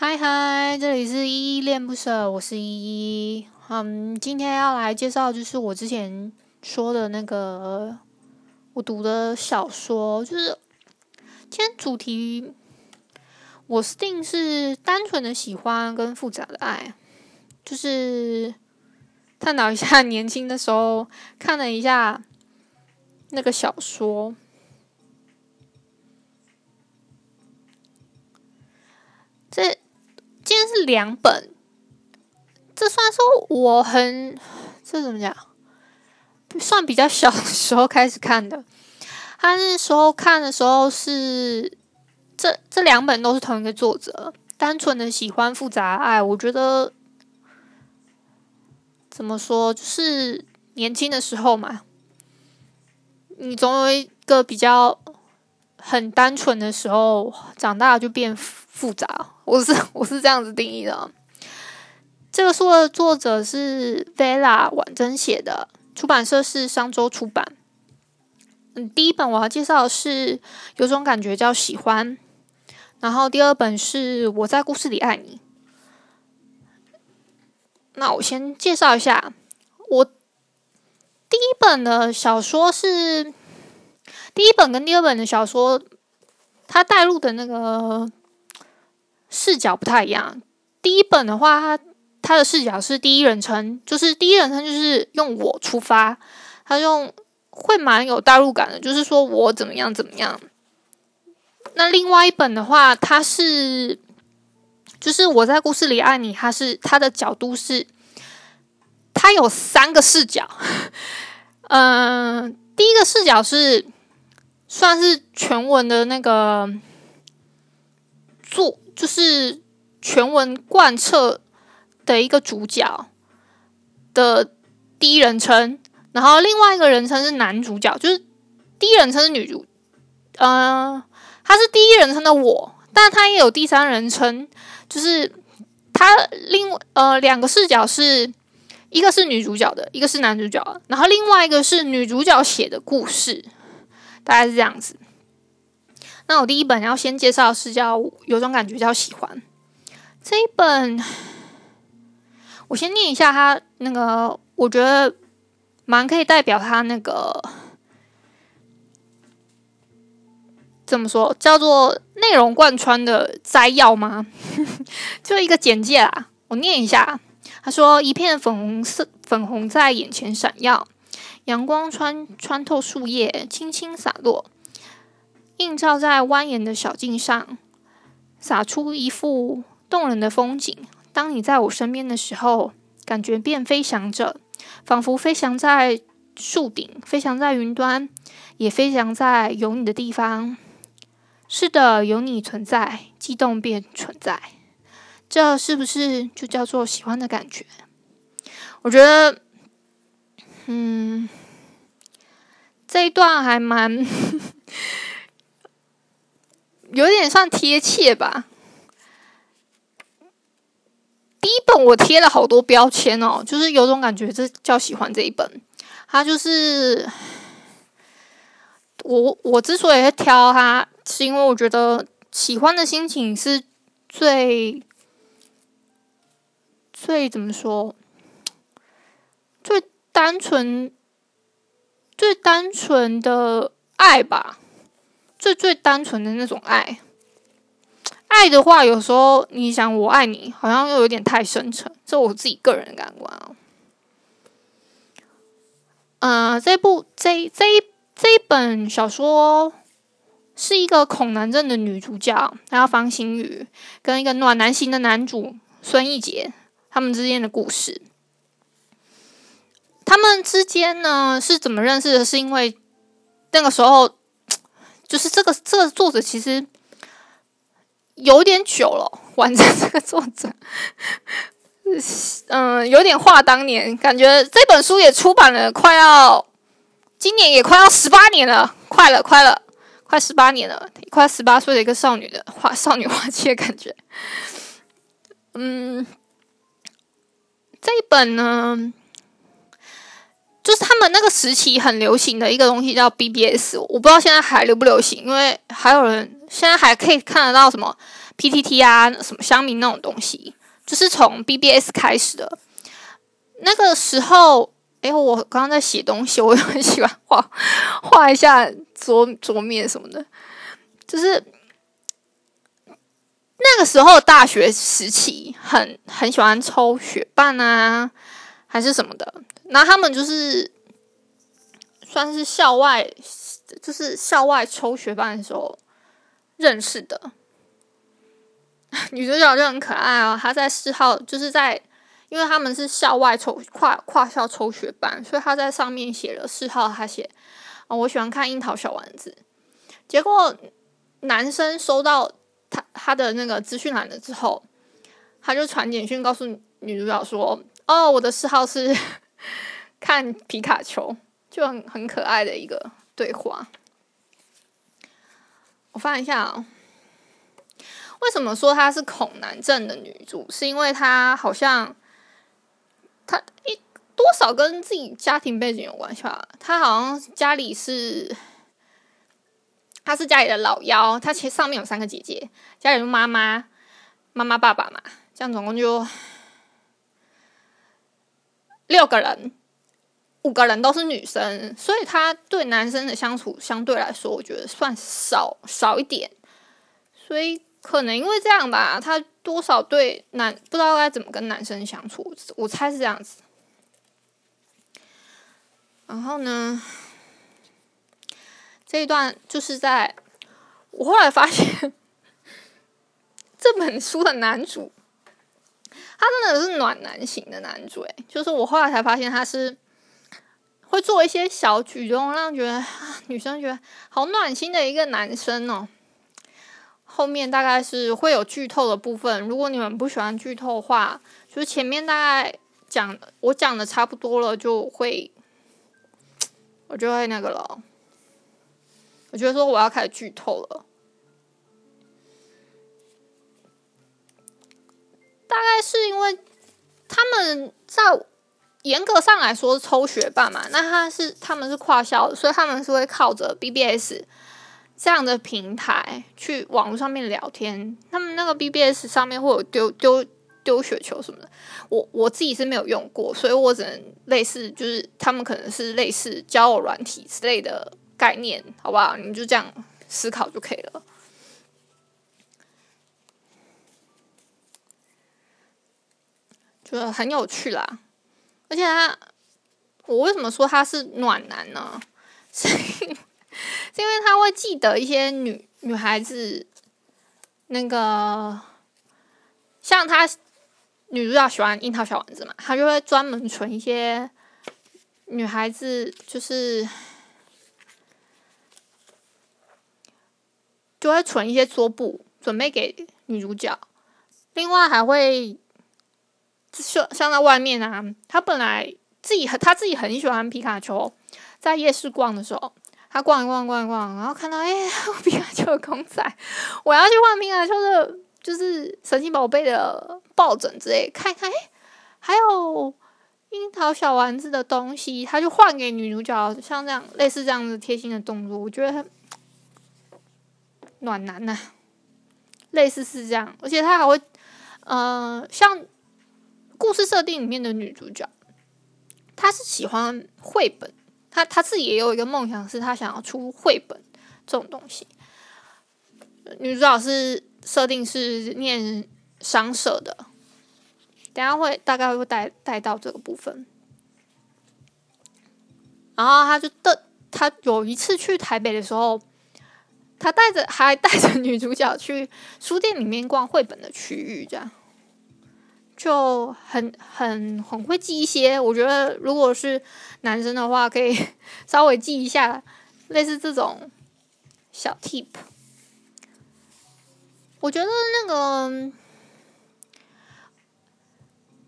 嗨嗨，这里是依依恋不舍，我是依依。嗯，今天要来介绍就是我之前说的那个我读的小说，就是今天主题我是定是单纯的喜欢跟复杂的爱，就是探讨一下 年轻的时候看了一下那个小说。天是两本，这算是我很，这怎么讲？算比较小的时候开始看的。他那时候看的时候是这这两本都是同一个作者，单纯的喜欢复杂爱。我觉得怎么说，就是年轻的时候嘛，你总有一个比较很单纯的时候，长大就变复杂。我是 我是这样子定义的。这个书的作者是 Vera 婉珍写的，出版社是商周出版。嗯，第一本我要介绍的是有种感觉叫喜欢，然后第二本是我在故事里爱你。那我先介绍一下，我第一本的小说是第一本跟第二本的小说，它带入的那个。视角不太一样。第一本的话，它它的视角是第一人称，就是第一人称就是用我出发，它用会蛮有代入感的，就是说我怎么样怎么样。那另外一本的话，它是就是我在故事里爱你，它是它的角度是，它有三个视角。嗯、呃，第一个视角是算是全文的那个做。就是全文贯彻的一个主角的第一人称，然后另外一个人称是男主角，就是第一人称是女主，呃，他是第一人称的我，但他也有第三人称，就是他另呃两个视角是一个是女主角的，一个是男主角，然后另外一个是女主角写的故事，大概是这样子。那我第一本要先介绍是叫有种感觉叫喜欢这一本，我先念一下它那个，我觉得蛮可以代表它那个怎么说，叫做内容贯穿的摘要吗？就一个简介啦，我念一下。他说：“一片粉红色，粉红在眼前闪耀，阳光穿穿透树叶，轻轻洒落。”映照在蜿蜒的小径上，洒出一幅动人的风景。当你在我身边的时候，感觉便飞翔着，仿佛飞翔在树顶，飞翔在云端，也飞翔在有你的地方。是的，有你存在，悸动便存在。这是不是就叫做喜欢的感觉？我觉得，嗯，这一段还蛮。有点算贴切吧。第一本我贴了好多标签哦，就是有种感觉，这叫喜欢这一本。它就是我我之所以会挑它，是因为我觉得喜欢的心情是最最怎么说，最单纯、最单纯的爱吧。最最单纯的那种爱，爱的话，有时候你想我爱你，好像又有点太深沉，这我自己个人的感官哦。嗯、呃，这部这这一这一本小说是一个恐男症的女主角，然后方心宇跟一个暖男型的男主孙艺杰他们之间的故事。他们之间呢是怎么认识的？是因为那个时候。就是这个这个作者其实有点久了，完成这个作者，嗯，有点话当年，感觉这本书也出版了，快要今年也快要十八年了，快了，快了，快十八年了，快十八岁的一个少女的花少女花期的感觉，嗯，这一本呢。就是他们那个时期很流行的一个东西叫 BBS，我不知道现在还流不流行，因为还有人现在还可以看得到什么 PTT 啊，什么乡民那种东西，就是从 BBS 开始的。那个时候，哎，我刚刚在写东西，我很喜欢画画一下桌桌面什么的，就是。那个时候大学时期很很喜欢抽雪棒啊，还是什么的。那他们就是算是校外，就是校外抽学班的时候认识的。女主角就很可爱啊，她在四号，就是在，因为他们是校外抽跨跨校抽学班，所以她在上面写了四号，她写啊，我喜欢看樱桃小丸子。结果男生收到。他他的那个资讯栏了之后，他就传简讯告诉女主角说：“哦，我的四号是看皮卡丘，就很很可爱的一个对话。”我翻一下啊、哦，为什么说她是恐男症的女主？是因为她好像她一多少跟自己家庭背景有关系吧？她好像家里是。他是家里的老幺，他其实上面有三个姐姐，家里有妈妈、妈妈、爸爸嘛，这样总共就六个人，五个人都是女生，所以他对男生的相处相对来说，我觉得算少少一点，所以可能因为这样吧，他多少对男不知道该怎么跟男生相处，我猜是这样子。然后呢？这一段就是在我后来发现，这本书的男主，他真的是暖男型的男主诶，就是我后来才发现他是会做一些小举动，让觉得女生觉得好暖心的一个男生哦。后面大概是会有剧透的部分，如果你们不喜欢剧透的话，就是前面大概讲我讲的差不多了，就会我就会那个了。我觉得说我要开始剧透了，大概是因为他们在严格上来说是抽学霸嘛，那他是他们是跨校，所以他们是会靠着 BBS 这样的平台去网络上面聊天。他们那个 BBS 上面会有丢丢丢雪球什么的，我我自己是没有用过，所以我只能类似就是他们可能是类似交友软体之类的。概念好不好？你就这样思考就可以了，觉得很有趣啦。而且他，我为什么说他是暖男呢？是因为，他会记得一些女女孩子，那个像他女主角喜欢樱桃小丸子嘛，他就会专门存一些女孩子，就是。就会存一些桌布，准备给女主角。另外还会像像在外面啊，他本来自己他自己很喜欢皮卡丘，在夜市逛的时候，他逛一逛逛一逛，然后看到哎，皮卡丘的公仔，我要去换皮卡丘的，就是神奇宝贝的抱枕之类，看一看哎，还有樱桃小丸子的东西，他就换给女主角，像这样类似这样子贴心的动作，我觉得。暖男呐、类似是这样，而且他还会，呃，像故事设定里面的女主角，她是喜欢绘本，她她自己也有一个梦想，是她想要出绘本这种东西。女主角是设定是念商社的，等下会大概会带带到这个部分，然后他就的，他有一次去台北的时候。他带着还带着女主角去书店里面逛绘本的区域，这样就很很很会记一些。我觉得如果是男生的话，可以 稍微记一下类似这种小 tip。我觉得那个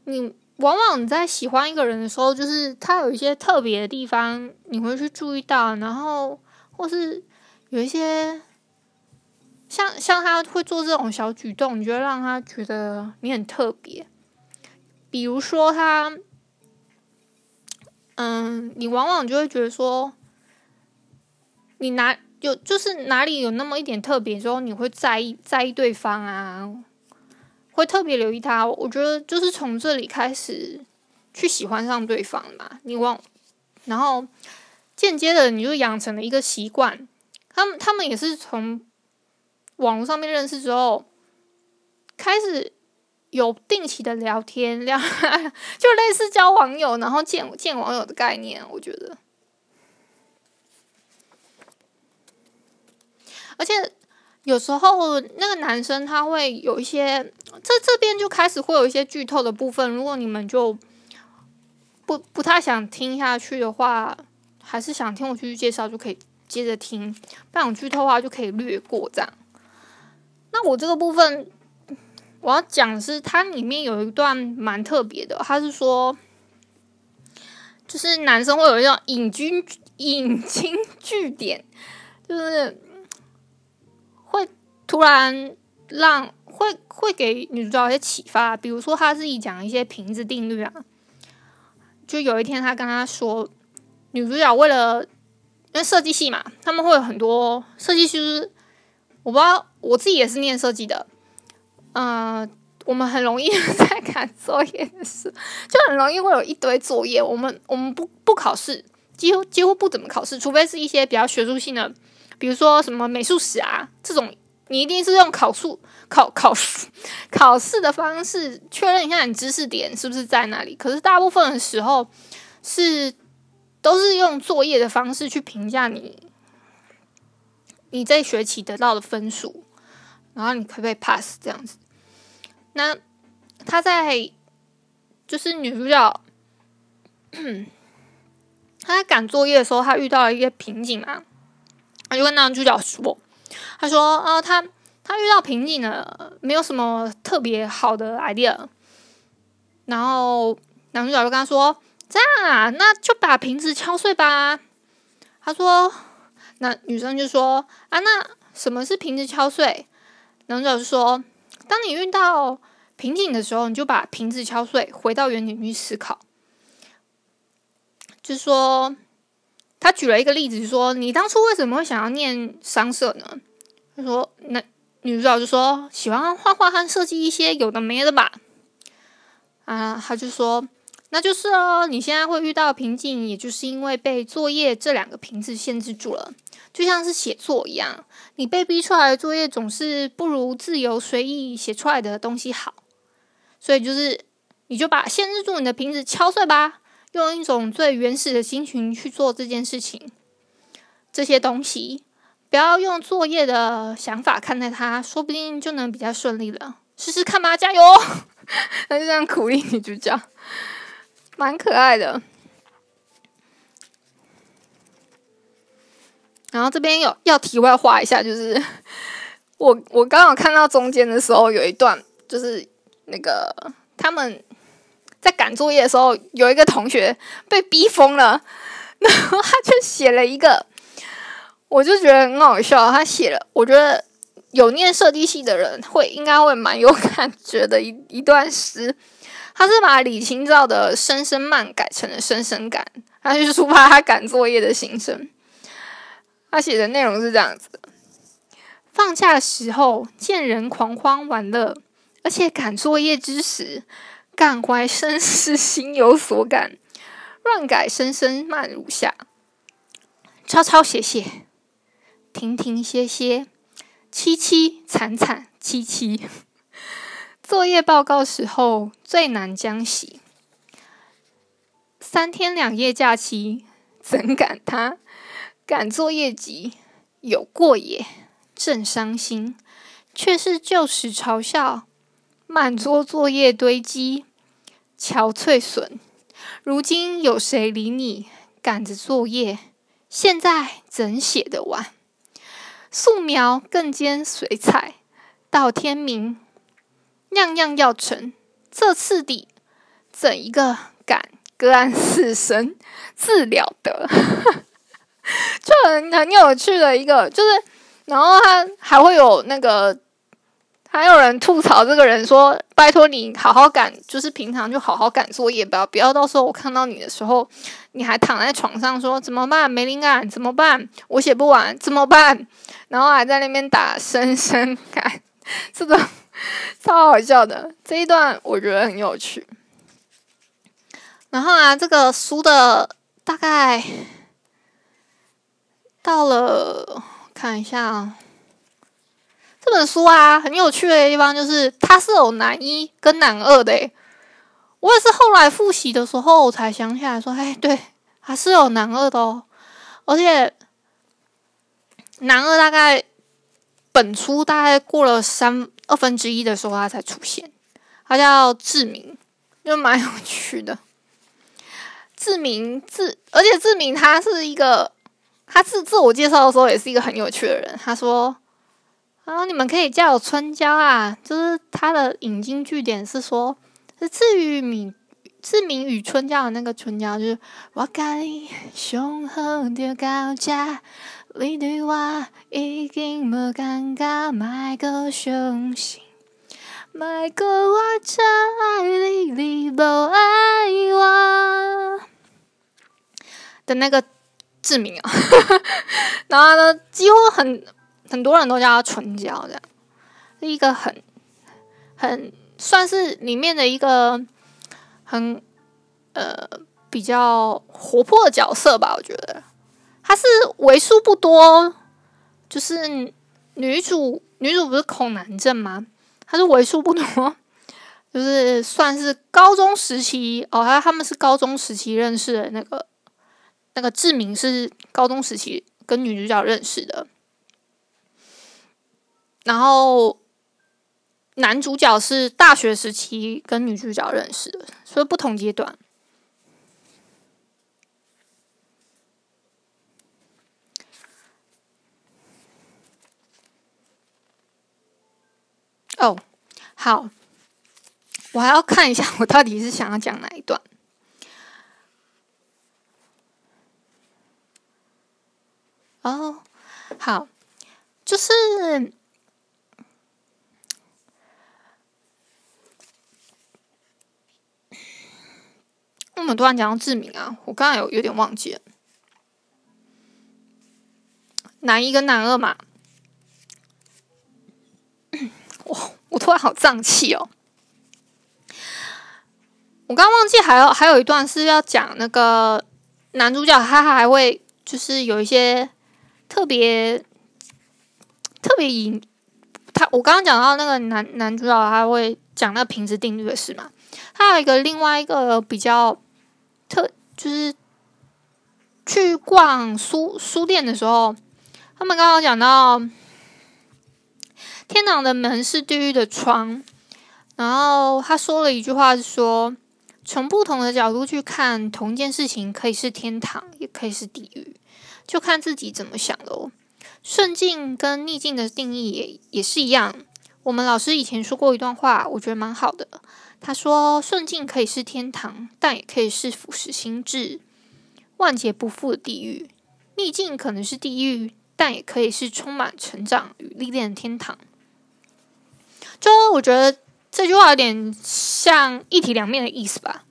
你往往在喜欢一个人的时候，就是他有一些特别的地方，你会去注意到，然后或是。有一些像像他会做这种小举动，你就会让他觉得你很特别。比如说他，嗯，你往往就会觉得说，你哪有就是哪里有那么一点特别之后，你会在意在意对方啊，会特别留意他。我觉得就是从这里开始去喜欢上对方嘛，你往然后间接的你就养成了一个习惯。他们他们也是从网络上面认识之后，开始有定期的聊天，聊 就类似交网友，然后见见网友的概念，我觉得。而且有时候那个男生他会有一些，这这边就开始会有一些剧透的部分。如果你们就不不太想听下去的话，还是想听我继续介绍，就可以接着听。不想剧透的话，就可以略过这样。那我这个部分我要讲是，它里面有一段蛮特别的，他是说，就是男生会有一种引经引经据典，就是会。突然让会会给女主角一些启发，比如说他自己讲一些瓶子定律啊。就有一天他跟他说，女主角为了因为设计系嘛，他们会有很多设计师，我不知道我自己也是念设计的，呃，我们很容易 在赶作业的时候，就很容易会有一堆作业。我们我们不不考试，几乎几乎不怎么考试，除非是一些比较学术性的，比如说什么美术史啊这种。你一定是用考数考考试 考试的方式确认一下你知识点是不是在那里。可是大部分的时候是都是用作业的方式去评价你你这学期得到的分数，然后你可不可以 pass 这样子。那他在就是女主角，他在赶作业的时候，他遇到了一些瓶颈嘛，他就跟男主角说。他说：“啊，他他遇到瓶颈了，没有什么特别好的 idea。然后男主角就跟他说：‘这样啊，那就把瓶子敲碎吧。’他说：‘那女生就说：‘啊，那什么是瓶子敲碎？’男主角就说：‘当你遇到瓶颈的时候，你就把瓶子敲碎，回到原点去思考。’就说。”他举了一个例子，说：“你当初为什么会想要念商社呢？”他说：“那女主角就说喜欢画画和设计一些有的没的吧。”啊，他就说：“那就是哦，你现在会遇到瓶颈，也就是因为被作业这两个瓶子限制住了，就像是写作一样，你被逼出来的作业总是不如自由随意写出来的东西好，所以就是你就把限制住你的瓶子敲碎吧。”用一种最原始的心情去做这件事情，这些东西不要用作业的想法看待它，说不定就能比较顺利了。试试看吧，加油！他就这样鼓励女主角，蛮可爱的。然后这边有要题外话一下，就是 我我刚好看到中间的时候有一段，就是那个他们。在赶作业的时候，有一个同学被逼疯了，然后他就写了一个，我就觉得很好笑。他写了，我觉得有念设计系的人会应该会蛮有感觉的一一段诗。他是把李清照的《声声慢》改成了《声声赶》，他就抒发他赶作业的心声。他写的内容是这样子的：放假的时候，见人狂欢玩乐，而且赶作业之时。感怀身世，心有所感，乱改声声慢如下，抄抄写写，停停歇歇，凄凄惨惨戚戚。作业报告时候最难将息，三天两夜假期怎赶他？赶作业急，有过也，正伤心，却是旧时嘲笑，满桌作业堆积。憔悴损，如今有谁理你？赶着作业，现在怎写得完？素描更兼水彩，到天明，样样要成。这次底，怎一个赶个案死神，自了得，就很很有趣的一个，就是，然后他还会有那个。还有人吐槽这个人说：“拜托你好好赶，就是平常就好好赶作业吧，不要到时候我看到你的时候，你还躺在床上说怎么办？没灵感怎么办？我写不完怎么办？然后还在那边打深深感，这个 超好笑的。这一段我觉得很有趣。然后啊，这个书的大概到了，看一下啊。这本书啊，很有趣的地方就是它是有男一跟男二的。我也是后来复习的时候，才想起来说，哎，对，还是有男二的哦。而且男二大概本书大概过了三二分之一的时候，他才出现。他叫志明，就蛮有趣的。志明志，而且志明他是一个，他自自我介绍的时候也是一个很有趣的人。他说。啊你们可以叫我春娇啊，就是他的引经据典是说，是志于名志明与春娇的那个春娇，就是我跟你雄厚的高架，你对我已经无感觉，买个相信，买个我再爱你，你不爱我的那个志明啊，然后呢，几乎很。很多人都叫他春娇，这样是一个很很算是里面的一个很呃比较活泼的角色吧。我觉得他是为数不多，就是女主女主不是恐男症吗？他是为数不多，就是算是高中时期哦，他他们是高中时期认识的那个那个志明是高中时期跟女主角认识的。然后男主角是大学时期跟女主角认识的，所以不同阶段。哦，好，我还要看一下 我到底是想要讲哪一段。哦，好，就是。我们突然讲到志明啊，我刚才有有点忘记了，男一跟男二嘛，我突然好胀气哦！我刚忘记还有还有一段是要讲那个男主角，他还会就是有一些特别特别引他，我刚刚讲到那个男男主角，他会讲那个平值定律的事嘛，他有一个另外一个比较。特就是去逛书书店的时候，他们刚刚讲到天堂的门是地狱的窗，然后他说了一句话是说，从不同的角度去看同一件事情，可以是天堂，也可以是地狱，就看自己怎么想喽。顺境跟逆境的定义也也是一样。我们老师以前说过一段话，我觉得蛮好的。他说：“顺境可以是天堂，但也可以是腐蚀心智、万劫不复的地狱；逆境可能是地狱，但也可以是充满成长与历练的天堂。”就我觉得这句话有点像一体两面的意思吧。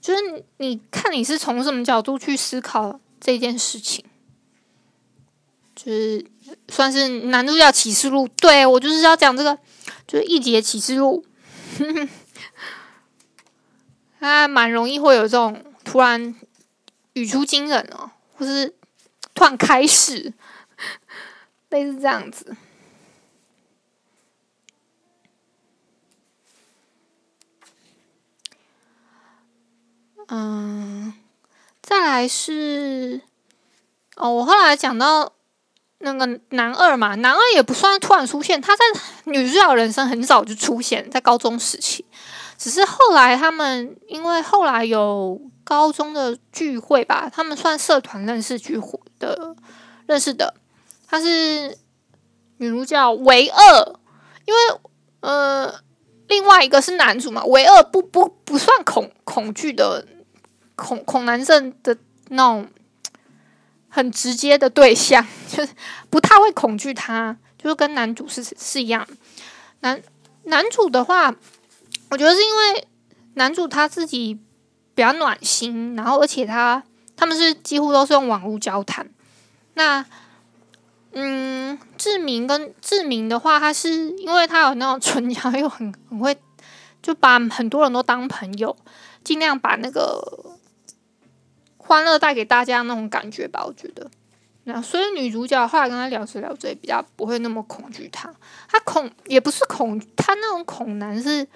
就是你看你是从什么角度去思考这件事情，就是算是男主角启示录。对，我就是要讲这个，就是一节启示录。他蛮容易会有这种突然语出惊人哦，或是突然开始，类似这样子。嗯，再来是哦，我后来讲到那个男二嘛，男二也不算突然出现，他在女主角人生很早就出现在高中时期。只是后来他们因为后来有高中的聚会吧，他们算社团认识聚会的认识的。他是女主角唯二，因为呃另外一个是男主嘛，唯二不不不算恐恐惧的恐恐男症的那种很直接的对象，就是不太会恐惧他，就是跟男主是是一样。男男主的话。我觉得是因为男主他自己比较暖心，然后而且他他们是几乎都是用网络交谈。那，嗯，志明跟志明的话，他是因为他有那种纯良又很很会，就把很多人都当朋友，尽量把那个欢乐带给大家那种感觉吧，我觉得。那所以女主角后来跟他聊着聊着，也比较不会那么恐惧他。他恐也不是恐，他那种恐男是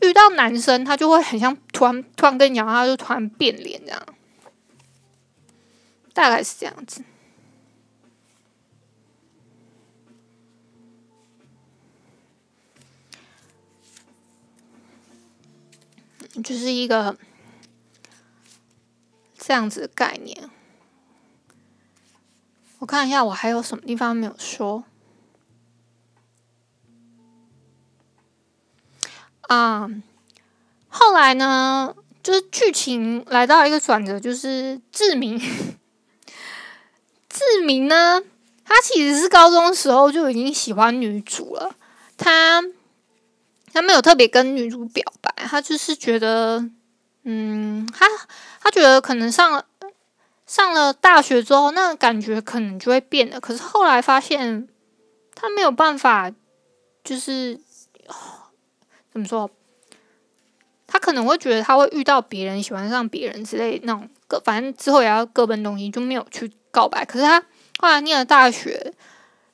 遇到男生，他就会很像突然突然跟你讲，他就突然变脸这样，大概是这样子。就是一个这样子的概念。我看一下，我还有什么地方没有说啊？后来呢，就是剧情来到一个转折，就是志明，志明呢，他其实是高中时候就已经喜欢女主了。他他没有特别跟女主表白，他就是觉得，嗯，他他觉得可能上了。上了大学之后，那个感觉可能就会变了。可是后来发现，他没有办法，就是怎么说？他可能会觉得他会遇到别人，喜欢上别人之类那种各，反正之后也要各奔东西，就没有去告白。可是他后来念了大学，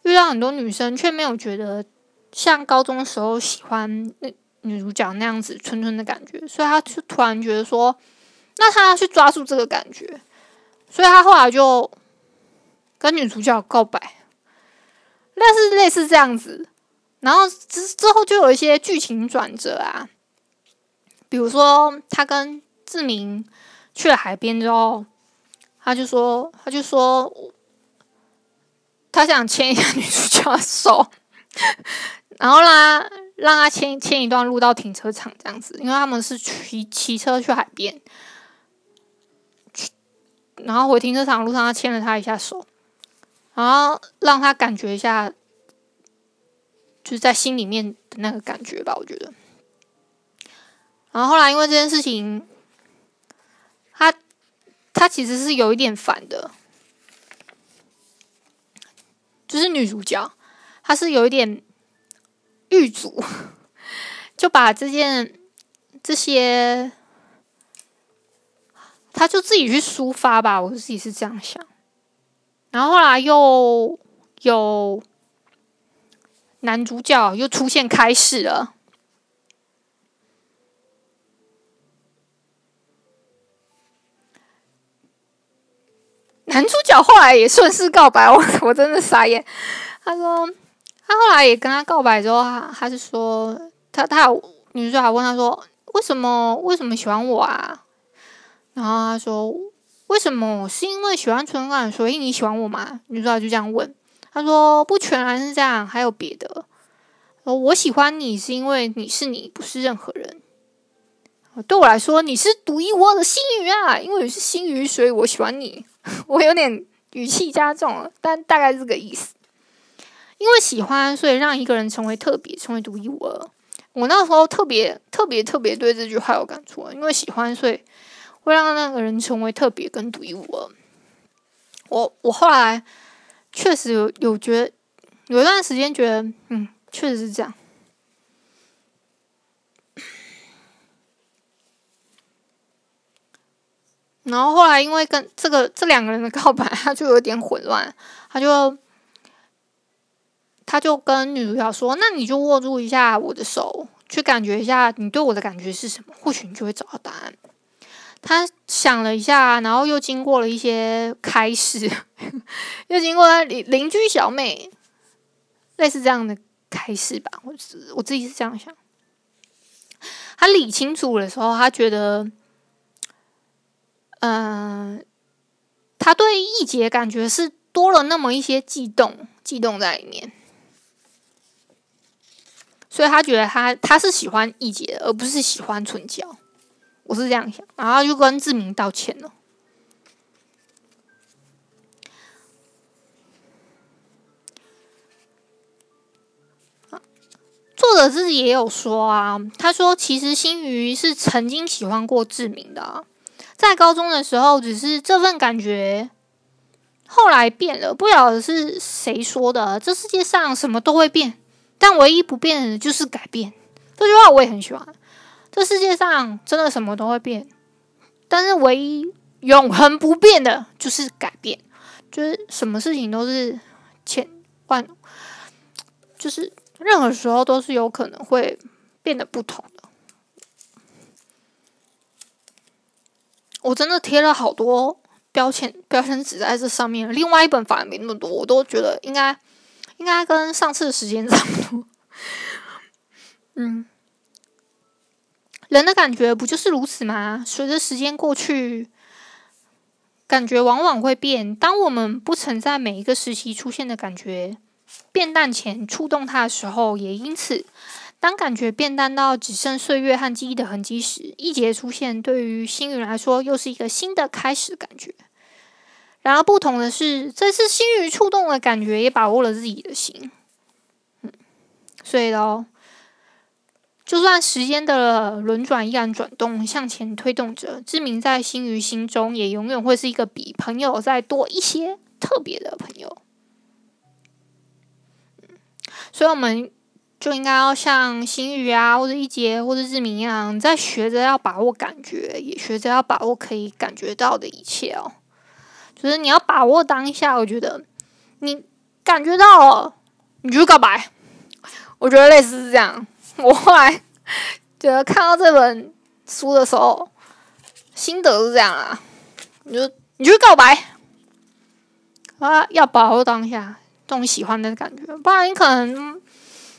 遇到很多女生，却没有觉得像高中时候喜欢那女主角那样子纯纯的感觉，所以他就突然觉得说，那他要去抓住这个感觉。所以他后来就跟女主角告白，类似类似这样子，然后之之后就有一些剧情转折啊，比如说他跟志明去了海边之后，他就说他就说他想牵一下女主角的手，然后啦让他牵牵一段路到停车场这样子，因为他们是骑骑车去海边。然后回停车场路上，他牵了他一下手，然后让他感觉一下，就是在心里面的那个感觉吧，我觉得。然后后来因为这件事情，他他其实是有一点烦的，就是女主角，她是有一点狱卒，就把这件这些。他就自己去抒发吧，我自己是这样想。然后后来又有男主角又出现开始了，男主角后来也顺势告白，我我真的傻眼。他说他后来也跟他告白之后，他他就说他他女主角还问他说为什么为什么喜欢我啊？然后他说：“为什么？是因为喜欢纯感，所以你喜欢我吗？”女主角就这样问。他说：“不全然是这样，还有别的。我喜欢你是因为你是你，不是任何人。对我来说，你是独一无二的星鱼啊！因为你是星鱼，所以我喜欢你。我有点语气加重了，但大概这个意思。因为喜欢，所以让一个人成为特别，成为独一无二。我那时候特别特别特别对这句话有感触，因为喜欢，所以。”会让那个人成为特别跟独一无二。我我后来确实有有觉得，有一段时间觉得，嗯，确实是这样。然后后来因为跟这个这两个人的告白，他就有点混乱，他就他就跟女主角说：“那你就握住一下我的手，去感觉一下你对我的感觉是什么，或许你就会找到答案。”他想了一下，然后又经过了一些开始，又经过邻邻居小妹类似这样的开始吧。我我自己是这样想。他理清楚的时候，他觉得，嗯、呃，他对易杰感觉是多了那么一些悸动，悸动在里面，所以他觉得他他是喜欢易杰，而不是喜欢纯娇。我是这样想，然后就跟志明道歉了。作者自己也有说啊，他说其实星鱼是曾经喜欢过志明的，在高中的时候，只是这份感觉后来变了，不晓得是谁说的。这世界上什么都会变，但唯一不变的就是改变。这句话我也很喜欢。这世界上真的什么都会变，但是唯一永恒不变的就是改变。就是什么事情都是千万，就是任何时候都是有可能会变得不同的。我真的贴了好多标签标签纸在这上面，另外一本反而没那么多，我都觉得应该应该跟上次的时间差不多。嗯，人的感觉不就是如此吗？随着时间过去。感觉往往会变。当我们不曾在每一个时期出现的感觉变淡前触动它的时候，也因此，当感觉变淡到只剩岁月和记忆的痕迹时，一节出现，对于星云来说又是一个新的开始感觉。然而不同的是，这次星云触动的感觉也把握了自己的心。嗯，所以喽。就算时间的轮转依然转动，向前推动着，志明在星宇心中也永远会是一个比朋友再多一些特别的朋友。所以我们就应该要像星宇啊，或者一杰，或者志明一样，在学着要把握感觉，也学着要把握可以感觉到的一切哦。就是你要把握当下，我觉得你感觉到了，你就告白。我觉得类似是这样。我后来觉得看到这本书的时候，心得是这样啊，你就你就告白啊，要把握当下这种喜欢的感觉，不然你可能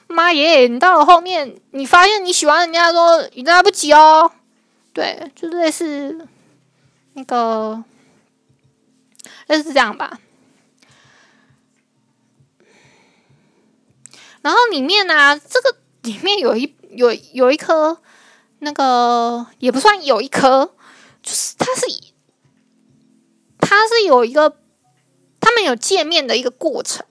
妈耶，你到了后面，你发现你喜欢人家的时候已经来不及哦。对，就类似那个类似这样吧。然后里面呢、啊，这个。里面有一有有一颗，那个也不算有一颗，就是它是它是有一个，他们有见面的一个过程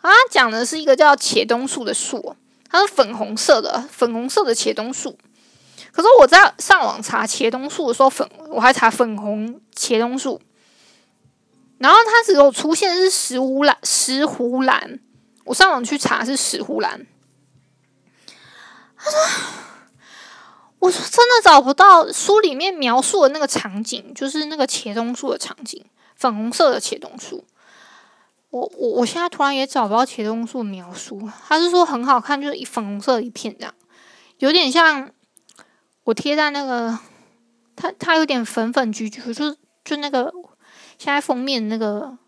啊，讲的是一个叫茄冬树的树，它是粉红色的，粉红色的茄冬树。可是我在上网查茄冬树的时候，粉我还查粉红茄冬树，然后它只有出现是石斛兰，石斛兰，我上网去查是石斛兰。他说：“我说真的找不到书里面描述的那个场景，就是那个茄冬树的场景，粉红色的茄冬树。我我我现在突然也找不到茄冬树描述。他是说很好看，就是一粉红色一片这样，有点像我贴在那个，它它有点粉粉橘橘，就是就那个现在封面那个。”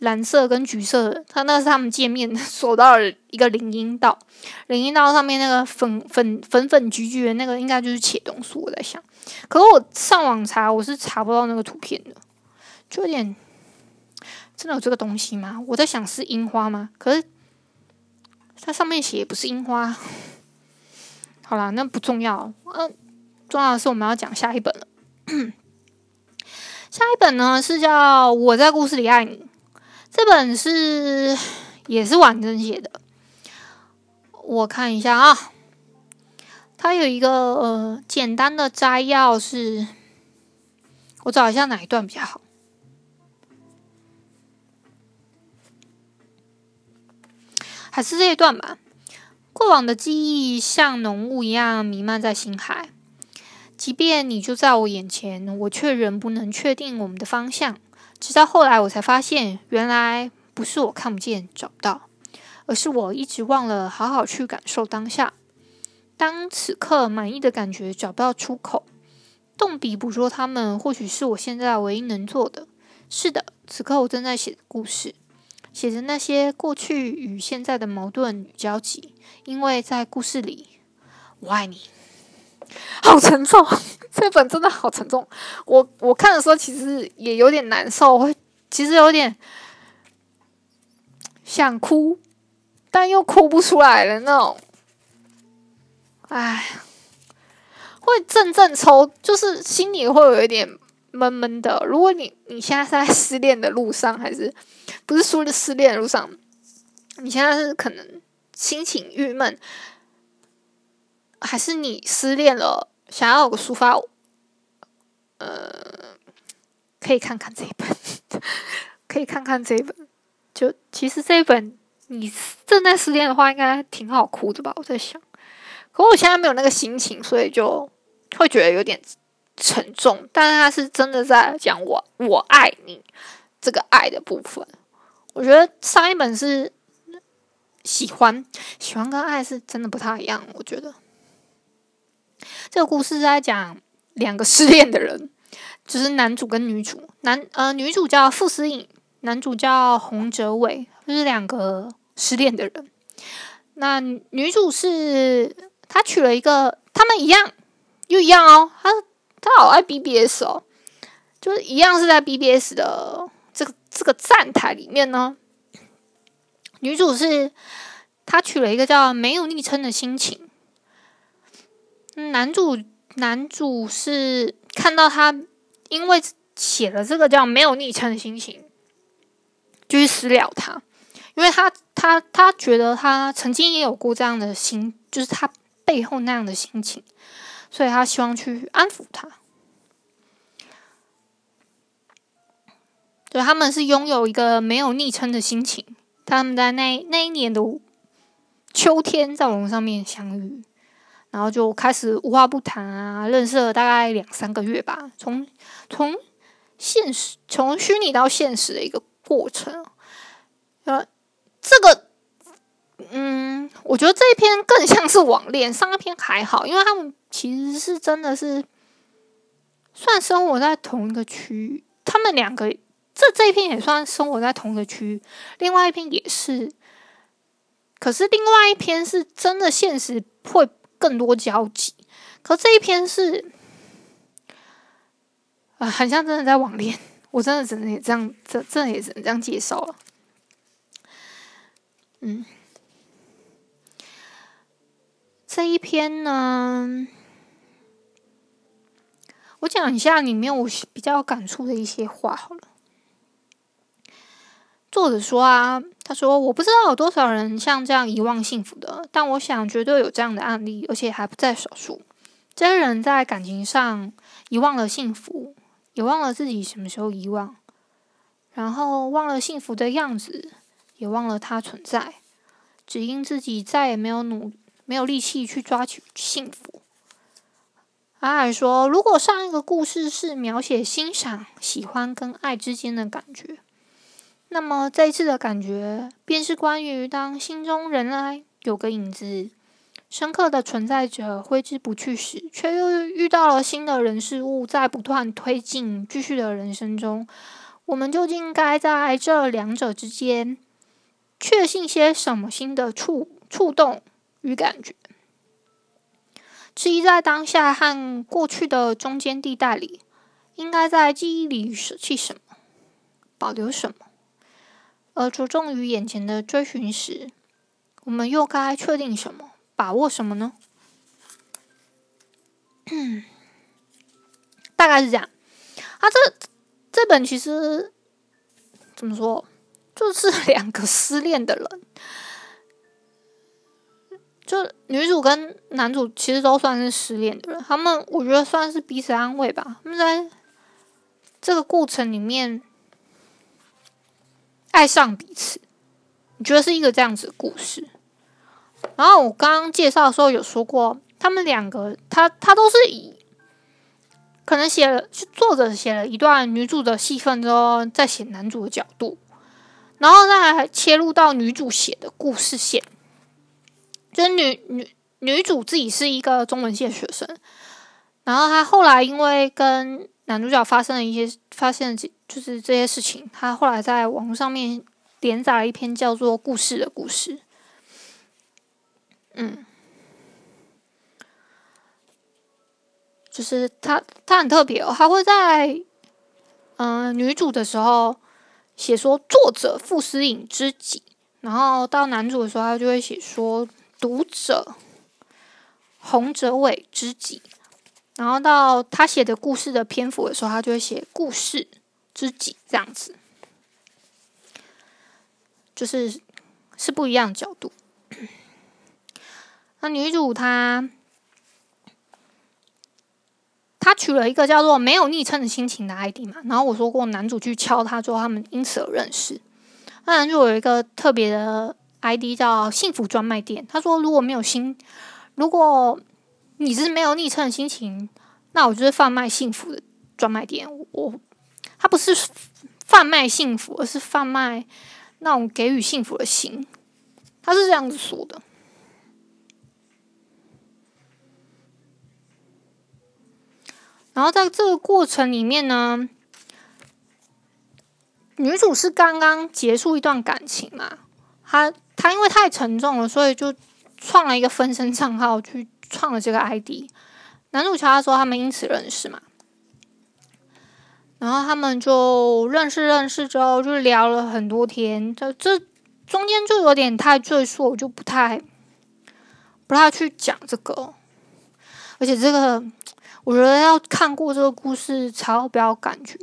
蓝色跟橘色的，它那是他们见面走 到了一个林荫道，林荫道上面那个粉粉粉粉橘橘的那个，应该就是茄冬树。我在想，可是我上网查，我是查不到那个图片的，就有点真的有这个东西吗？我在想是樱花吗？可是它上面写不是樱花。好啦，那不重要，嗯，重要的是我们要讲下一本了。下一本呢是叫《我在故事里爱你》。这本是也是婉珍写的，我看一下啊，它有一个呃简单的摘要是，是我找一下哪一段比较好，还是这一段吧。过往的记忆像浓雾一样弥漫在心海，即便你就在我眼前，我却仍不能确定我们的方向。直到后来，我才发现，原来不是我看不见、找不到，而是我一直忘了好好去感受当下。当此刻满意的感觉找不到出口，动笔捕捉它们，或许是我现在唯一能做的。是的，此刻我正在写故事，写着那些过去与现在的矛盾与交集。因为在故事里，我爱你。好沉重，这本真的好沉重。我我看的时候其实也有点难受，会其实有点想哭，但又哭不出来的那种。唉，会阵阵抽，就是心里会有一点闷闷的。如果你你现在是在失恋的路上，还是不是说的失恋的路上？你现在是可能心情郁闷。还是你失恋了，想要有个抒发，呃，可以看看这一本，可以看看这一本。就其实这一本，你正在失恋的话，应该挺好哭的吧？我在想，可我现在没有那个心情，所以就会觉得有点沉重。但是他是真的在讲我我爱你这个爱的部分。我觉得上一本是喜欢，喜欢跟爱是真的不太一样。我觉得这个故事是在讲两个失恋的人。就是男主跟女主，男呃女主叫傅思颖，男主叫洪哲伟，就是两个失恋的人。那女主是她娶了一个，他们一样又一样哦，她她好爱 BBS 哦，就是一样是在 BBS 的这个这个站台里面呢。女主是她娶了一个叫没有昵称的心情，男主男主是看到他。因为写了这个叫没有昵称的心情，就去私了他，因为他他他觉得他曾经也有过这样的心，就是他背后那样的心情，所以他希望去安抚他。对，他们是拥有一个没有昵称的心情，他们在那那一年的秋天在网上面相遇。然后就开始无话不谈啊，认识了大概两三个月吧，从从现实从虚拟到现实的一个过程。呃，这个，嗯，我觉得这一篇更像是网恋，上一篇还好，因为他们其实是真的是算生活在同一个区域，他们两个这这一篇也算生活在同一个区域，另外一篇也是，可是另外一篇是真的现实会。更多交集，可这一篇是啊、很像真的在网恋。我真的只能也这样，这这也只能这样介绍了。嗯，这一篇呢，我讲一下里面我比较感触的一些话好了。作者说啊，他说：“我不知道有多少人像这样遗忘幸福的，但我想绝对有这样的案例，而且还不在少数。这些人在感情上遗忘了幸福，也忘了自己什么时候遗忘，然后忘了幸福的样子，也忘了它存在，只因自己再也没有努没有力气去抓取幸福。”阿海说：“如果上一个故事是描写欣赏、喜欢跟爱之间的感觉。”那么这一次的感觉，便是关于当心中仍然有个影子，深刻的存在着，挥之不去时，却又遇到了新的人事物，在不断推进、继续的人生中，我们究竟该在这两者之间，确信些什么新的触触动与感觉？迟疑在当下和过去的中间地带里，应该在记忆里舍弃什么，保留什么？而着重于眼前的追寻时，我们又该确定什么、把握什么呢？大概是这样。啊，这这本其实怎么说，就是 两个失恋的人，就女主跟男主其实都算是失恋的人，他们我觉得算是彼此安慰吧。他们在这个过程里面。爱上彼此，你觉得是一个这样子的故事？然后我刚刚介绍的时候有说过，他们两个，他他都是以可能写了是作者写了一段女主的戏份之后，再写男主的角度，然后再还切入到女主写的故事线。就是女女女主自己是一个中文系的学生，然后她后来因为跟男主角发生了一些发现。就是这些事情，他后来在网络上面连载了一篇叫做《故事》的故事。嗯，就是他，他很特别哦，他会在嗯、女主的时候写说作者傅斯颖知己，然后到男主的时候，他就会写说读者洪哲伟知己，然后到他写的故事的篇幅的时候，他就会写故事。知己这样子，就是是不一样的角度。那女主她她取了一个叫做“没有昵称的心情”的 ID 嘛，然后我说过男主去敲她之后，他们因此而认识。那男主有一个特别的 ID 叫“幸福专卖店”，他说如果没有心，如果你是没有昵称的心情，那我就是贩卖幸福的专卖店。我他不是贩卖幸福，而是贩卖那种给予幸福的心。他是这样子说的。然后在这个过程里面呢，女主是刚刚结束一段感情嘛，她她因为太沉重了，所以就创了一个分身账号去创了这个 ID。男主他说他们因此认识嘛，然后他们就认识认识之后就聊了很多天，这这中间就有点太赘述，我就不太不太去讲这个，而且这个。我觉得要看过这个故事才会比较感觉。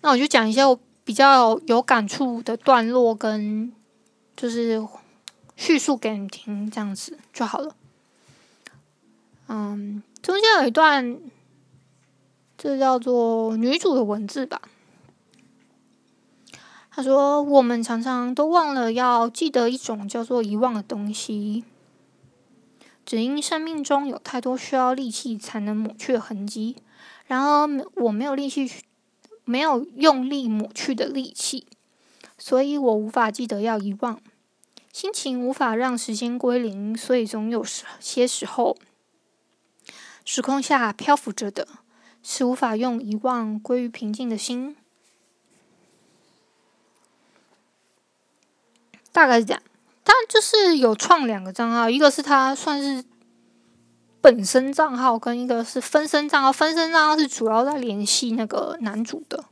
那我就讲一些我比较有感触的段落，跟就是叙述给你听，这样子就好了。嗯，中间有一段，这叫做女主的文字吧。她说：“我们常常都忘了要记得一种叫做遗忘的东西。”只因生命中有太多需要力气才能抹去的痕迹，然而我没有力气去，没有用力抹去的力气，所以我无法记得要遗忘。心情无法让时间归零，所以总有时些时候，时空下漂浮着的是无法用遗忘归于平静的心。大概是这样。他就是有创两个账号，一个是他算是本身账号，跟一个是分身账号。分身账号是主要在联系那个男主的，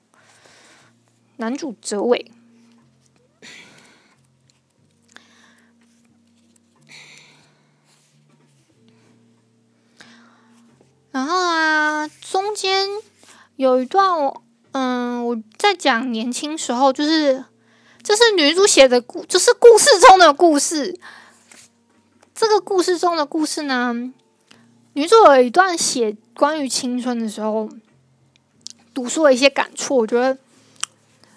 男主哲伟。然后啊，中间有一段，我嗯，我在讲年轻时候，就是。这是女主写的故，就是故事中的故事。这个故事中的故事呢，女主有一段写关于青春的时候读书的一些感触，我觉得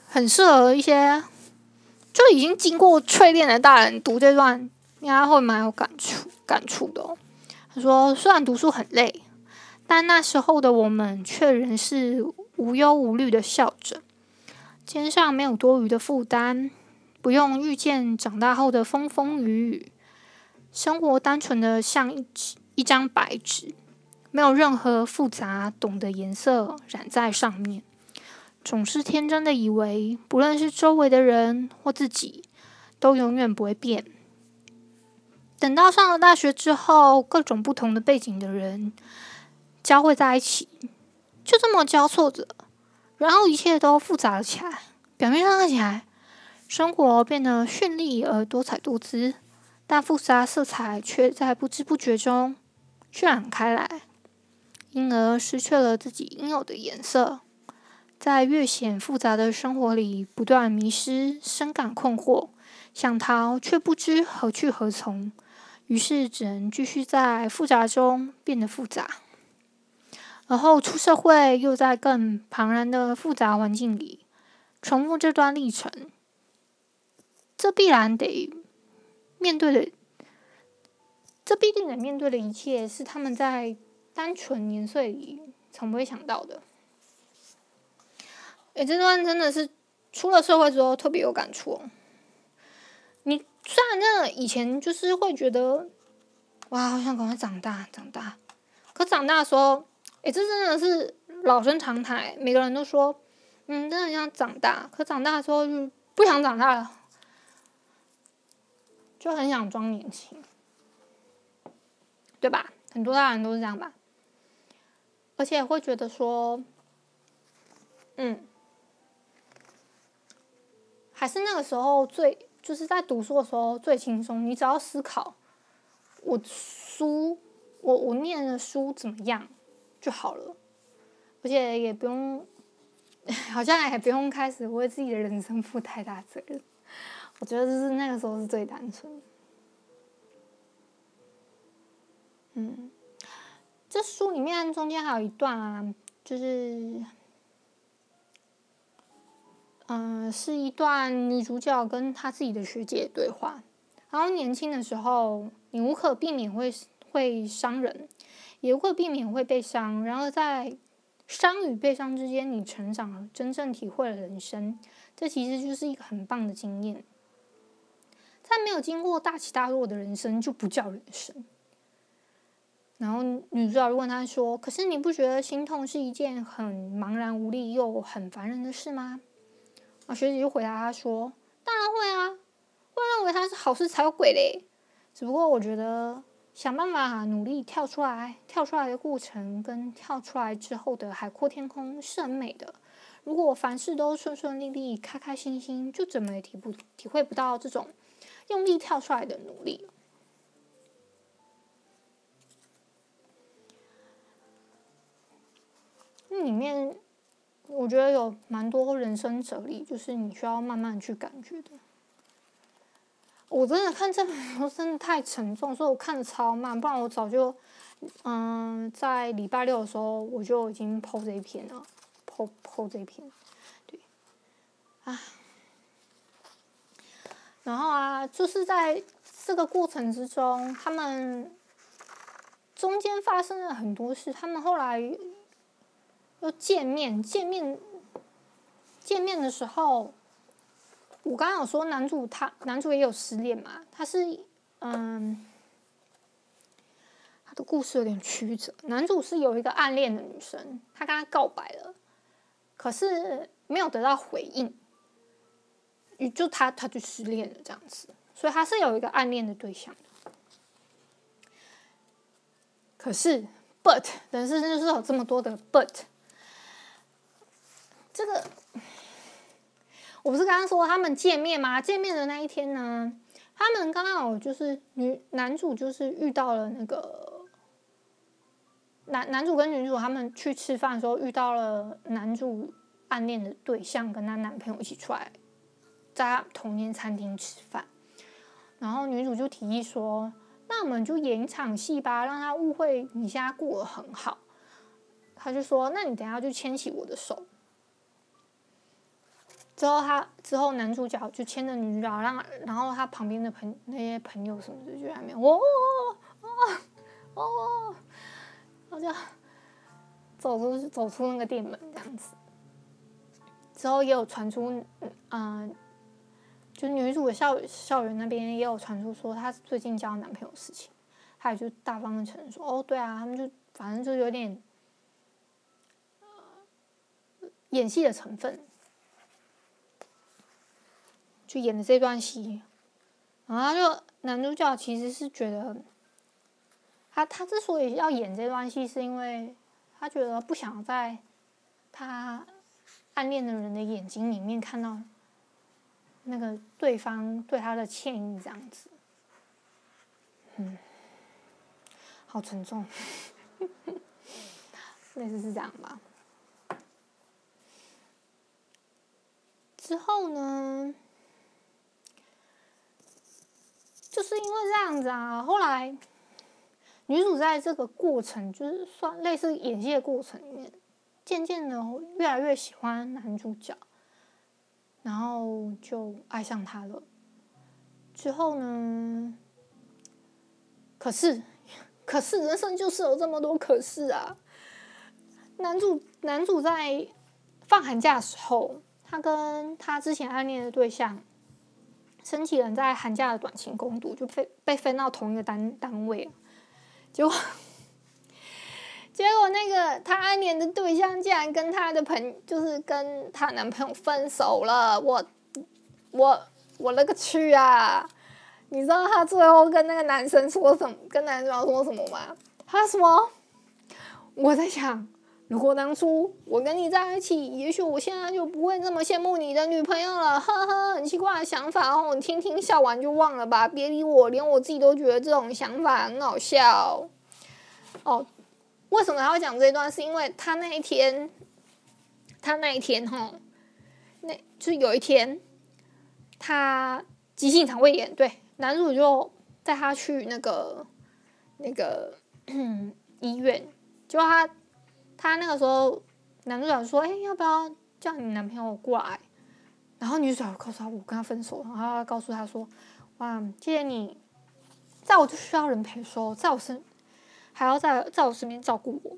很适合一些就已经经过淬炼的大人读这段，应该会蛮有感触感触的哦。她说：“虽然读书很累，但那时候的我们却仍是无忧无虑的笑着。”肩上没有多余的负担，不用预见长大后的风风雨雨，生活单纯的像一一张白纸，没有任何复杂懂的颜色染在上面，总是天真的以为，不论是周围的人或自己，都永远不会变。等到上了大学之后，各种不同的背景的人交汇在一起，就这么交错着。然后一切都复杂了起来，表面上看起来生活变得绚丽而多彩多姿，但复杂色彩却在不知不觉中渲染开来，因而失去了自己应有的颜色，在越显复杂的生活里不断迷失，深感困惑，想逃却不知何去何从，于是只能继续在复杂中变得复杂。然后出社会，又在更庞然的复杂环境里重复这段历程，这必然得面对的，这必定得面对的一切，是他们在单纯年岁里从不会想到的。诶，这段真的是出了社会之后特别有感触哦。你虽然真的以前就是会觉得，哇，好想赶快长大长大，可长大的时候。诶，这真的是老生常谈，每个人都说，嗯，真的很想长大，可长大的时候就不想长大了，就很想装年轻，对吧？很多大人都是这样吧，而且会觉得说，嗯，还是那个时候最，就是在读书的时候最轻松，你只要思考，我书，我我念的书怎么样？就好了，而且也不用，好像也不用开始为自己的人生负太大责任。我觉得就是那个时候是最单纯。嗯，这书里面中间还有一段啊，就是，嗯、是一段女主角跟她自己的学姐对话。然后年轻的时候，你无可避免会会伤人，也会避免会被伤。然而在伤与悲伤之间，你成长了，真正体会了人生。这其实就是一个很棒的经验。在没有经过大起大落的人生，就不叫人生。然后女主角问他说：“可是你不觉得心痛是一件很茫然无力又很烦人的事吗？”啊，学姐就回答他说：“当然会啊，会认为它是好事才有鬼嘞。只不过我觉得想办法努力跳出来，跳出来的过程跟跳出来之后的海阔天空是很美的。如果凡事都顺顺利利、开开心心，就怎么也体不体会不到这种用力跳出来的努力。”那里面，我觉得有蛮多人生哲理，就是你需要慢慢去感觉的。我真的看这本书真的太沉重，所以我看的超慢，不然我早就，嗯，在礼拜六的时候我就已经 po 这一篇了，po po 这一篇，对，啊，然后啊，就是在这个过程之中，他们中间发生了很多事，他们后来。又见面，见面，见面的时候，我刚刚有说男主他男主也有失恋嘛？他是嗯，他的故事有点曲折。男主是有一个暗恋的女生，他跟他告白了，可是没有得到回应，就他他就失恋了这样子。所以他是有一个暗恋的对象。可是，but 人生就是有这么多的 but。这个我不是刚刚说他们见面吗？见面的那一天呢，他们刚好就是女男主就是遇到了那个男男主跟女主他们去吃饭的时候遇到了男主暗恋的对象跟他男朋友一起出来，在同间餐厅吃饭，然后女主就提议说：“那我们就演一场戏吧，让他误会你现在过得很好。”他就说：“那你等下就牵起我的手。”之后他之后男主角就牵着女主角，让然后他旁边的朋那些朋友什么的就在那边，哦哦哦，然后就走出走出那个店门这样子。之后也有传出，嗯、就女主的校校园那边也有传出说她最近交男朋友的事情，她也就大方的承认说，哦对啊，他们就反正就有点、演戏的成分。就演的这段戏，然后就男主角其实是觉得，他他之所以要演这段戏，是因为他觉得不想在他暗恋的人的眼睛里面看到那个对方对他的歉意，这样子，嗯，好沉重，类似是这样吧。之后呢？就是因为这样子啊，后来女主在这个过程，就是算类似演戏的过程里面，渐渐的越来越喜欢男主角，然后就爱上他了。之后呢，可是，可是人生就是有这么多可是啊。男主男主在放寒假的时候，他跟他之前暗恋的对象。申请人在寒假的短期攻读，就被被分到同一个单单位，结果 结果那个他暗恋的对象竟然跟他的朋，就是跟他男朋友分手了，我我我勒个去啊！你知道他最后跟那个男生说什么？跟男生说什么吗？他说？我在想。如果当初我跟你在一起，也许我现在就不会这么羡慕你的女朋友了。呵呵，很奇怪的想法哦，你听听笑完就忘了吧，别理我，连我自己都觉得这种想法很好笑。哦，为什么要讲这段？是因为他那一天，他那一天哈，那就是有一天，他急性肠胃炎，对，男主就带他去那个那个 医院。就他他那个时候男主角说：“哎，要不要叫你男朋友过来？”然后女主角告诉他：“我跟他分手。”然后他告诉他说：“哇，谢谢你，在我就需要人陪说，在我身还要在在我身边照顾我。”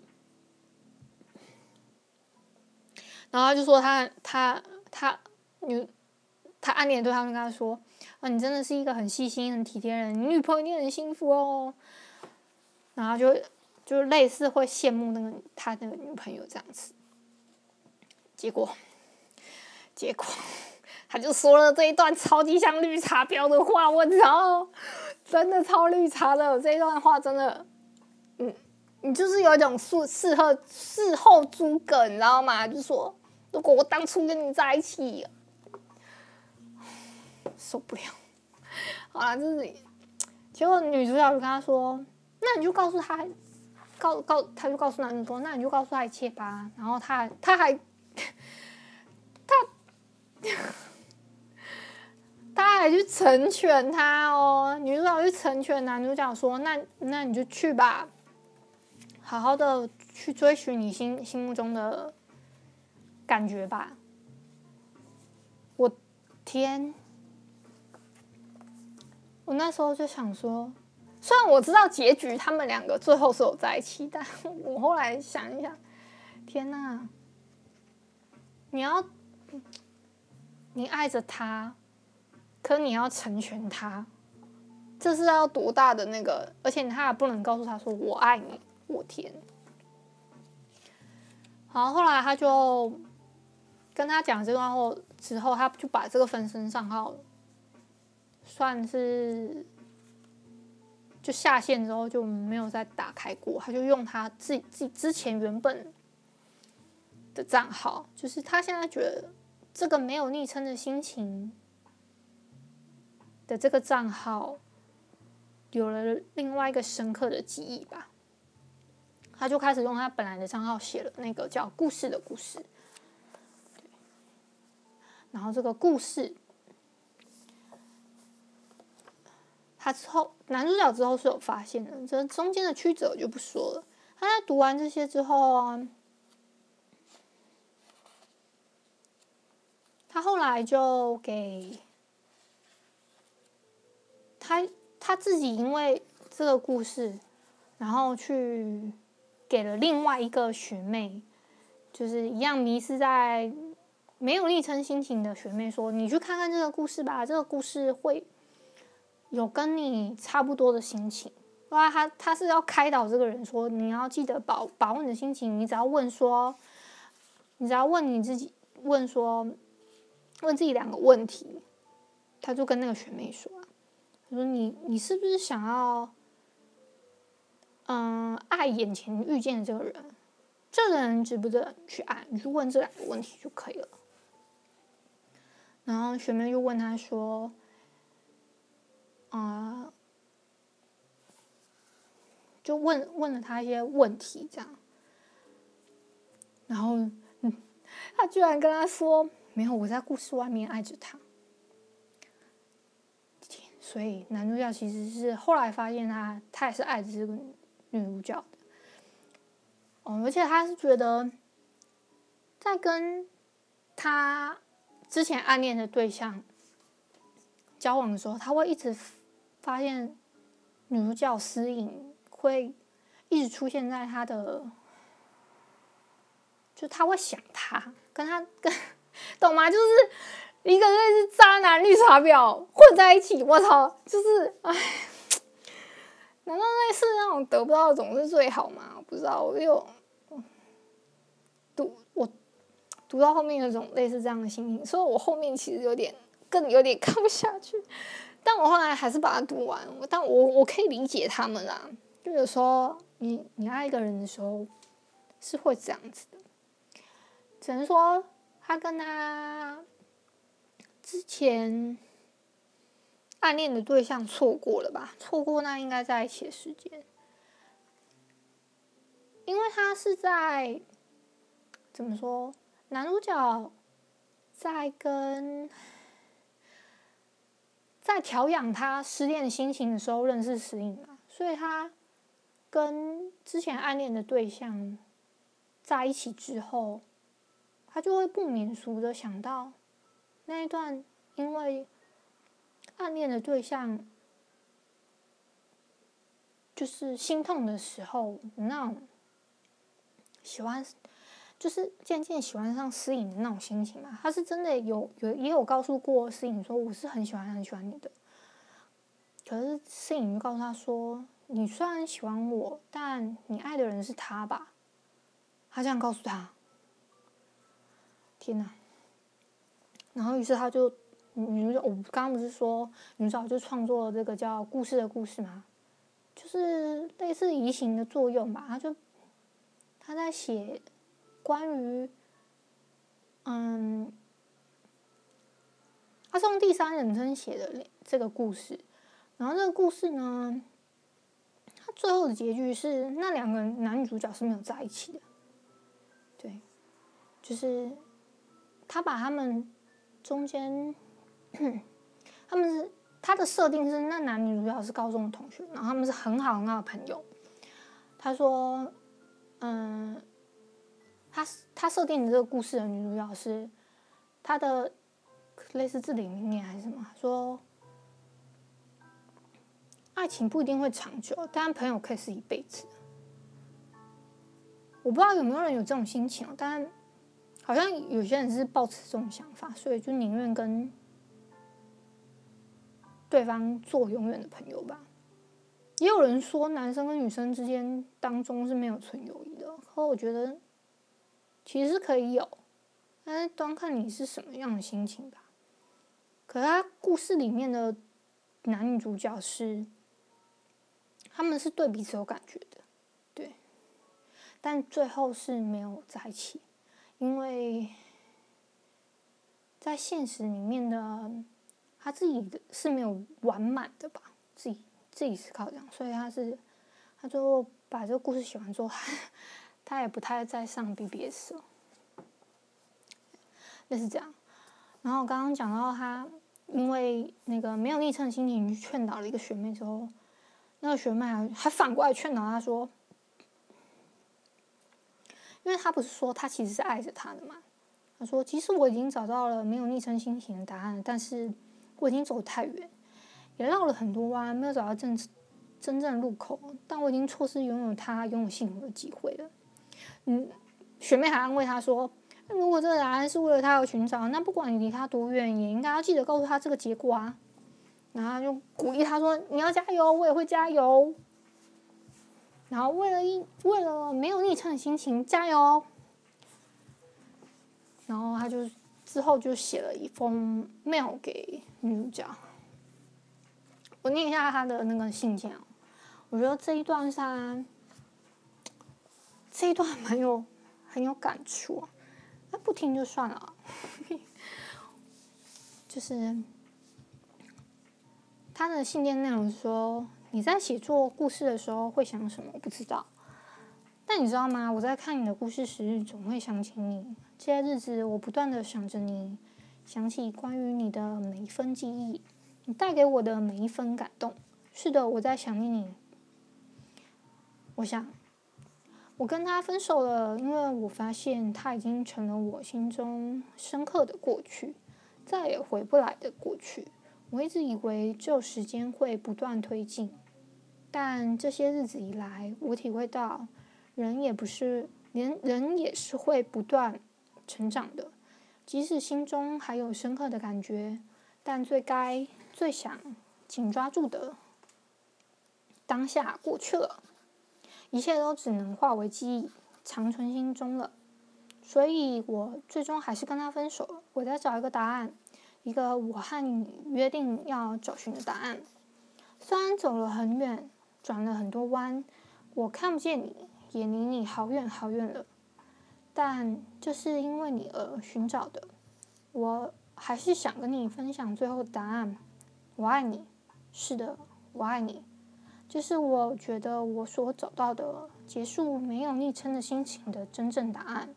然后他就说他他他女他暗恋对他跟他说：“啊，你真的是一个很细心、很体贴的人，你女朋友一定很幸福哦。”然后就就类似会羡慕那个他那个女朋友这样子。结果结果他就说了这一段超级像绿茶婊的话，我操，真的超绿茶的这一段话，真的，嗯，你就是有一种事事后事后诸葛，你知道吗？就说。如果我当初跟你在一起，受不了。好了，就是，结果女主角就跟他说：“那你就告诉他，告告，他就告诉男主说，那你就告诉他一切吧。”然后他他还他他还去成全他哦。女主角去成全男主角说：“那那你就去吧，好好的去追寻你心心目中的。”感觉吧，我天！我那时候就想说，虽然我知道结局他们两个最后是有在一起，但我后来想一想，天哪！你要你爱着他，可你要成全他，这是要多大的那个？而且他也不能告诉他说“我爱你”，我天！好，后来他就。跟他讲这段话之后，他就把这个分身上号算是就下线之后就没有再打开过。他就用他自己自己之前原本的账号，就是他现在觉得这个没有昵称的心情的这个账号有了另外一个深刻的记忆吧。他就开始用他本来的账号写了那个叫“故事”的故事。然后这个故事，他之后男主角之后是有发现的，这中间的曲折就不说了。他在读完这些之后啊，他后来就给他他自己，因为这个故事，然后去给了另外一个学妹，就是一样迷失在。没有昵称心情的学妹说：“你去看看这个故事吧，这个故事会有跟你差不多的心情。哇，他他是要开导这个人说，你要记得保把握你的心情。你只要问说，你只要问你自己，问说，问自己两个问题。他就跟那个学妹说，他说你你是不是想要，嗯，爱眼前遇见的这个人？这个人值不值得去爱？你去问这两个问题就可以了。”然后学妹又问他说：“啊、就问问了他一些问题，这样。然后，嗯，他居然跟他说：‘没有，我在故事外面爱着他。’所以男主角其实是后来发现他，他也是爱着这个女主角的。哦，而且他是觉得，在跟他。”之前暗恋的对象交往的时候，他会一直发现女主角思影会一直出现在他的，就他会想他，跟他跟懂吗？就是一个类似渣男绿茶婊混在一起，我操！就是哎，难道类似那种得不到的总是最好吗？我不知道，我有读我。读到后面有种类似这样的心情，所以我后面其实有点更有点看不下去，但我后来还是把它读完。但我我可以理解他们啦，就有时候你你爱一个人的时候是会这样子的，只能说他跟他之前暗恋的对象错过了吧，错过那应该在一起的时间，因为他是在怎么说？男主角在跟在调养他失恋心情的时候认识石影嘛，所以他跟之前暗恋的对象在一起之后，他就会不免俗的想到那一段因为暗恋的对象就是心痛的时候，那种喜欢。就是渐渐喜欢上思颖的那种心情嘛，他是真的有有也有告诉过思颖说，我是很喜欢很喜欢你的，可是思颖就告诉他说，你虽然喜欢我，但你爱的人是他吧？他这样告诉他，天哪！然后于是他就女主角，我刚刚不是说女主角就创作了这个叫故事的故事吗？就是类似移情的作用吧，他就他在写。关于，嗯，他是用第三人称写的这个故事，然后这个故事呢，他最后的结局是那两个男女主角是没有在一起的，对，就是他把他们中间，他们是他的设定是那男女主角是高中的同学，然后他们是很好很好的朋友，他说，嗯。他他设定的这个故事的女主角是他的类似至理名言还是什么？说爱情不一定会长久，但朋友可以是一辈子。我不知道有没有人有这种心情，但好像有些人是抱持这种想法，所以就宁愿跟对方做永远的朋友吧。也有人说男生跟女生之间当中是没有纯友谊的，可我觉得。其实可以有，但是端看你是什么样的心情吧。可他故事里面的男女主角是，他们是对彼此有感觉的，对，但最后是没有在一起，因为在现实里面的他自己的是没有完满的吧，自己自己思考这样，所以他是他最后把这个故事写完之后。他也不太再上 BBS 了，类似这样。然后我刚刚讲到他，因为那个没有昵称的心情去劝导了一个学妹之后，那个学妹还反过来劝导他说，因为他不是说他其实是爱着他的嘛？他说，其实我已经找到了没有昵称心情的答案，但是我已经走太远，也绕了很多弯，没有找到真真正的路口，但我已经错失拥有他拥有幸福的机会了。嗯，学妹还安慰他说：“如果这个答案是为了他而寻找，那不管你离他多远，也应该要记得告诉他这个结果啊。”然后就鼓励他说：“你要加油，我也会加油。”然后为了一为了没有昵称的心情加油。然后他就之后就写了一封 mail 给女主角。我念一下他的那个信件哦，我觉得这一段上。这一段蛮有很有感触啊，那不听就算了。就是他的信件内容说：“你在写作故事的时候会想什么？我不知道。但你知道吗？我在看你的故事时，总会想起你。这些日子，我不断的想着你，想起关于你的每一分记忆，你带给我的每一分感动。是的，我在想念你。我想。”我跟他分手了，因为我发现他已经成了我心中深刻的过去，再也回不来的过去。我一直以为只有时间会不断推进，但这些日子以来，我体会到，人也不是，连人也是会不断成长的。即使心中还有深刻的感觉，但最该、最想紧抓住的，当下过去了。一切都只能化为记忆，长存心中了。所以我最终还是跟他分手了。我在找一个答案，一个我和你约定要找寻的答案。虽然走了很远，转了很多弯，我看不见你，也离你好远好远了。但就是因为你而寻找的，我还是想跟你分享最后的答案。我爱你，是的，我爱你。这是我觉得我所找到的结束没有昵称的心情的真正答案。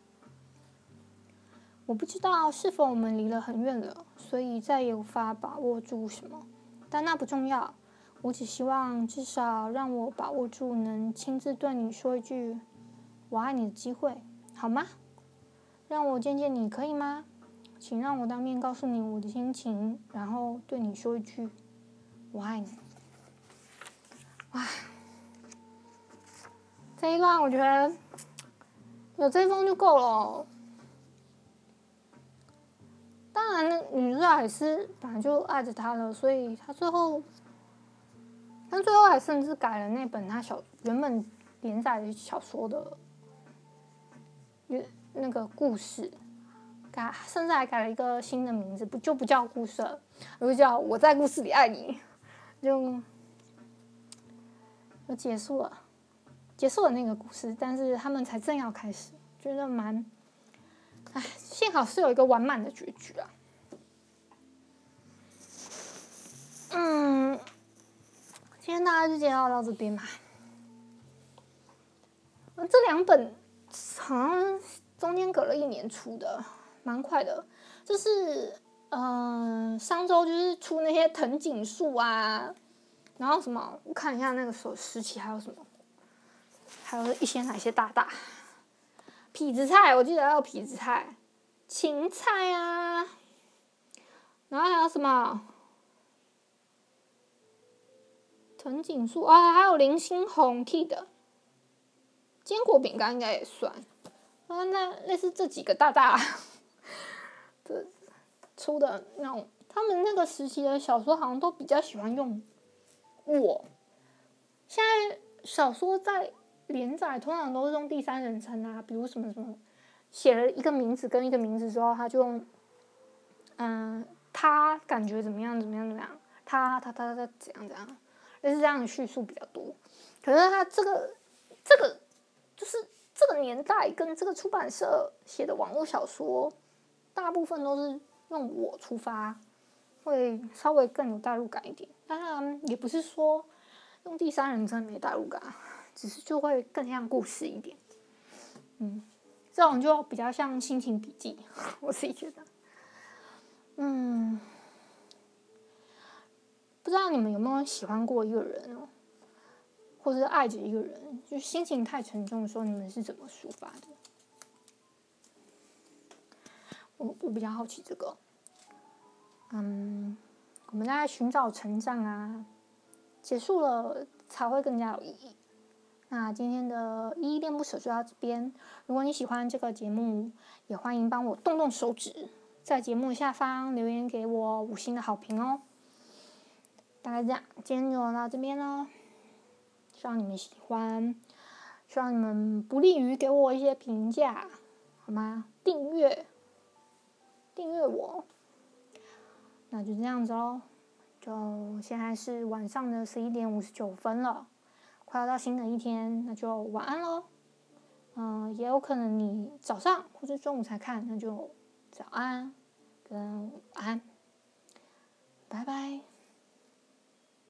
我不知道是否我们离了很远了，所以再也无法把握住什么，但那不重要。我只希望至少让我把握住能亲自对你说一句“我爱你”的机会，好吗？让我见见你可以吗？请让我当面告诉你我的心情，然后对你说一句“我爱你”。哇，这一段我觉得有这一封就够了。当然，那女主角还是本来就爱着他了，所以他最后，但最后还甚至改了那本他小原本连载的小说的，那个故事，改甚至还改了一个新的名字，不就不叫故事了，而是叫我在故事里爱你，就就结束了，结束了那个故事，但是他们才正要开始，觉得蛮。唉，幸好是有一个完满的结局啊。嗯，今天大家就介绍到这边吧。这两本好像中间隔了一年出的，蛮快的。就是，嗯、呃，上周就是出那些藤井树啊，然后什么，我看一下那个时候时期还有什么，还有一些哪些大大。痞子菜，我记得还有痞子菜，芹菜啊，然后还有什么？藤井树啊，还有林心红替的坚果饼干应该也算啊。那类似这几个大大 的出的那种，他们那个时期的小说好像都比较喜欢用我。现在小说在。连载通常都是用第三人称啊，比如什么什么，写了一个名字跟一个名字之后，他就用，嗯，他感觉怎么样怎么样怎么样，他他他他怎样怎样，类似这样的叙述比较多。可是他这个这个就是这个年代跟这个出版社写的网络小说，大部分都是用我出发，会稍微更有代入感一点。当然也不是说用第三人称没代入感。只是就会更像故事一点，嗯，这种就比较像心情笔记，我自己觉得，嗯，不知道你们有没有喜欢过一个人哦，或者是爱着一个人，就心情太沉重的时候，你们是怎么抒发的？我我比较好奇这个，嗯，我们在寻找成长啊，结束了才会更加有意义。那今天的依依恋不舍就到这边。如果你喜欢这个节目，也欢迎帮我动动手指，在节目下方留言给我五星的好评哦。大概这样，今天就到这边喽。希望你们喜欢，希望你们不利于给我一些评价，好吗？订阅，订阅我。那就这样子喽。就现在是晚上的十一点五十九分了。快要到新的一天，那就晚安喽。嗯、也有可能你早上或者中午才看，那就早安跟晚安，拜拜。